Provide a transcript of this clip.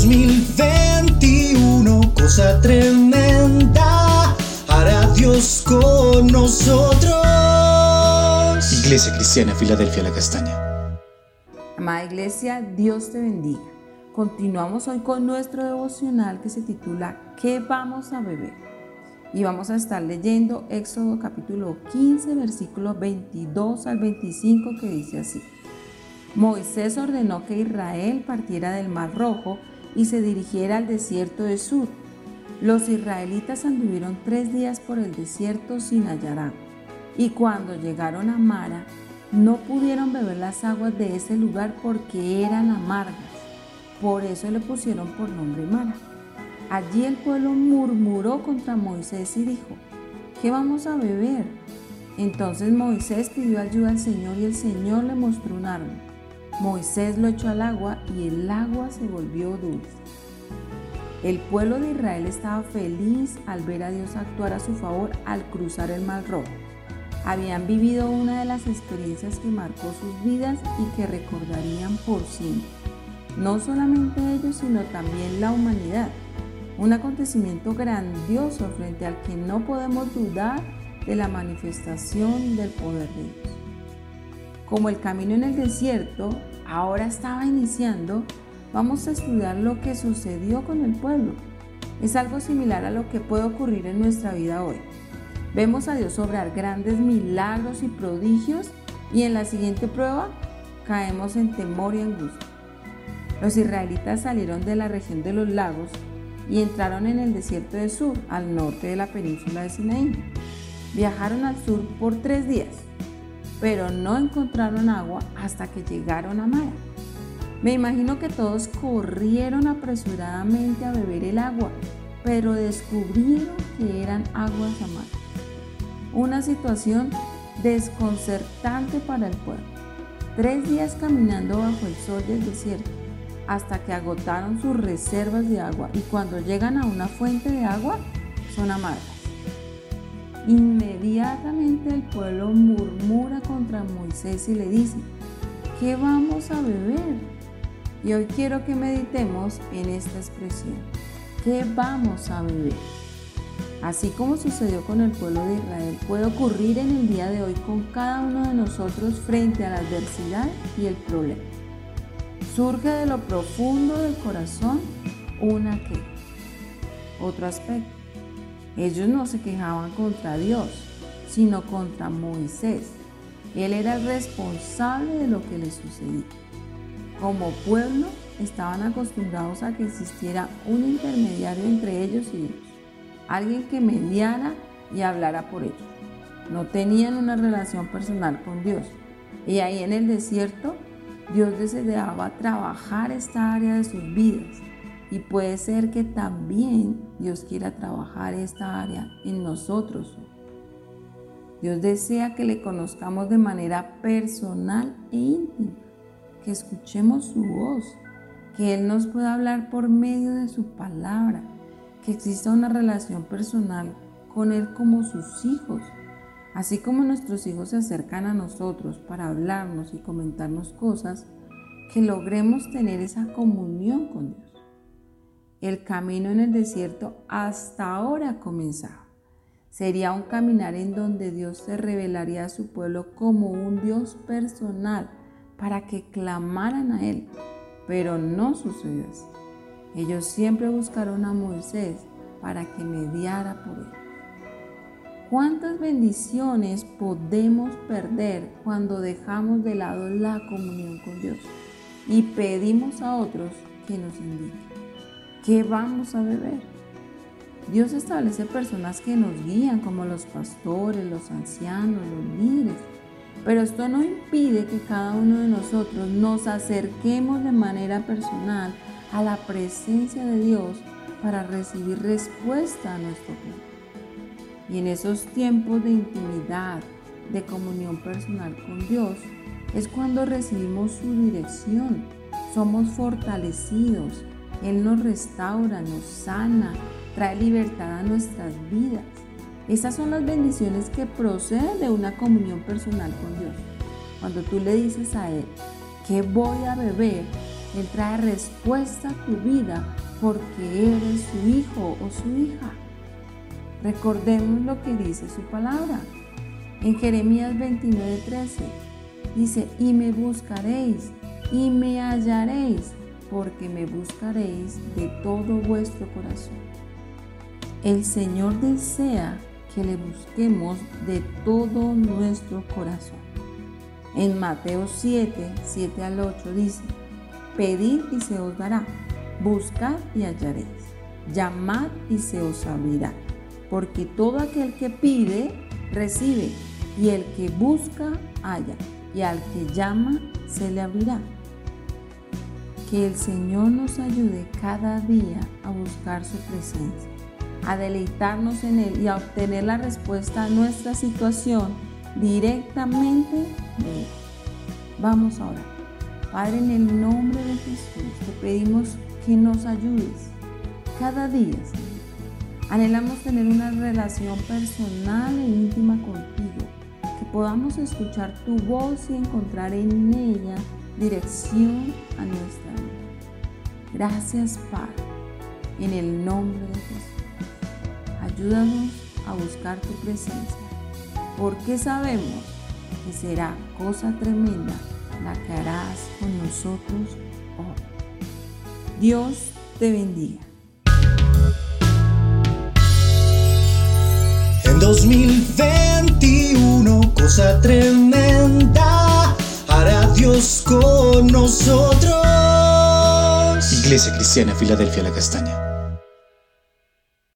2021, cosa tremenda, hará Dios con nosotros. Iglesia Cristiana, Filadelfia, la Castaña. Amada Iglesia, Dios te bendiga. Continuamos hoy con nuestro devocional que se titula ¿Qué vamos a beber? Y vamos a estar leyendo Éxodo capítulo 15, versículo 22 al 25 que dice así. Moisés ordenó que Israel partiera del Mar Rojo y se dirigiera al desierto de Sur. Los israelitas anduvieron tres días por el desierto sin hallar agua. Y cuando llegaron a Mara, no pudieron beber las aguas de ese lugar porque eran amargas. Por eso le pusieron por nombre Mara. Allí el pueblo murmuró contra Moisés y dijo, ¿qué vamos a beber? Entonces Moisés pidió ayuda al Señor y el Señor le mostró un árbol. Moisés lo echó al agua y el agua se volvió dulce. El pueblo de Israel estaba feliz al ver a Dios actuar a su favor al cruzar el Mar Rojo. Habían vivido una de las experiencias que marcó sus vidas y que recordarían por siempre no solamente ellos, sino también la humanidad. Un acontecimiento grandioso frente al que no podemos dudar de la manifestación del poder de Dios. Como el camino en el desierto ahora estaba iniciando, vamos a estudiar lo que sucedió con el pueblo. Es algo similar a lo que puede ocurrir en nuestra vida hoy. Vemos a Dios obrar grandes milagros y prodigios y en la siguiente prueba caemos en temor y angustia. Los israelitas salieron de la región de los lagos y entraron en el desierto de Sur, al norte de la península de Sinaí. Viajaron al sur por tres días, pero no encontraron agua hasta que llegaron a Mara. Me imagino que todos corrieron apresuradamente a beber el agua, pero descubrieron que eran aguas amargas. Una situación desconcertante para el pueblo. Tres días caminando bajo el sol del desierto hasta que agotaron sus reservas de agua y cuando llegan a una fuente de agua son amargas. Inmediatamente el pueblo murmura contra Moisés y le dice, ¿qué vamos a beber? Y hoy quiero que meditemos en esta expresión, ¿qué vamos a beber? Así como sucedió con el pueblo de Israel, puede ocurrir en el día de hoy con cada uno de nosotros frente a la adversidad y el problema surge de lo profundo del corazón una queja. Otro aspecto. Ellos no se quejaban contra Dios, sino contra Moisés. Él era el responsable de lo que les sucedía. Como pueblo estaban acostumbrados a que existiera un intermediario entre ellos y Dios, alguien que mediara y hablara por ellos. No tenían una relación personal con Dios. Y ahí en el desierto Dios deseaba trabajar esta área de sus vidas y puede ser que también Dios quiera trabajar esta área en nosotros. Dios desea que le conozcamos de manera personal e íntima, que escuchemos su voz, que Él nos pueda hablar por medio de su palabra, que exista una relación personal con Él como sus hijos Así como nuestros hijos se acercan a nosotros para hablarnos y comentarnos cosas, que logremos tener esa comunión con Dios. El camino en el desierto hasta ahora comenzaba. Sería un caminar en donde Dios se revelaría a su pueblo como un Dios personal para que clamaran a Él. Pero no sucedió así. Ellos siempre buscaron a Moisés para que mediara por él. ¿Cuántas bendiciones podemos perder cuando dejamos de lado la comunión con Dios y pedimos a otros que nos indiquen qué vamos a beber? Dios establece personas que nos guían como los pastores, los ancianos, los líderes. Pero esto no impide que cada uno de nosotros nos acerquemos de manera personal a la presencia de Dios para recibir respuesta a nuestro plan. Y en esos tiempos de intimidad, de comunión personal con Dios, es cuando recibimos su dirección, somos fortalecidos, Él nos restaura, nos sana, trae libertad a nuestras vidas. Esas son las bendiciones que proceden de una comunión personal con Dios. Cuando tú le dices a Él, ¿qué voy a beber? Él trae respuesta a tu vida porque eres su hijo o su hija. Recordemos lo que dice su palabra. En Jeremías 29:13 dice, y me buscaréis y me hallaréis, porque me buscaréis de todo vuestro corazón. El Señor desea que le busquemos de todo nuestro corazón. En Mateo 7, 7 al 8 dice, Pedid y se os dará, buscad y hallaréis, llamad y se os abrirá, porque todo aquel que pide, recibe, y el que busca, halla, y al que llama, se le abrirá. Que el Señor nos ayude cada día a buscar su presencia, a deleitarnos en Él y a obtener la respuesta a nuestra situación directamente de Él. Vamos ahora. Padre, en el nombre de Jesús, te pedimos que nos ayudes cada día. Anhelamos tener una relación personal e íntima contigo, podamos escuchar tu voz y encontrar en ella dirección a nuestra vida. Gracias, Padre, en el nombre de Jesús. Ayúdanos a buscar tu presencia porque sabemos que será cosa tremenda la que harás con nosotros hoy. Dios te bendiga. En 2021, cosa tremenda hará Dios con nosotros. Iglesia Cristiana Filadelfia La Castaña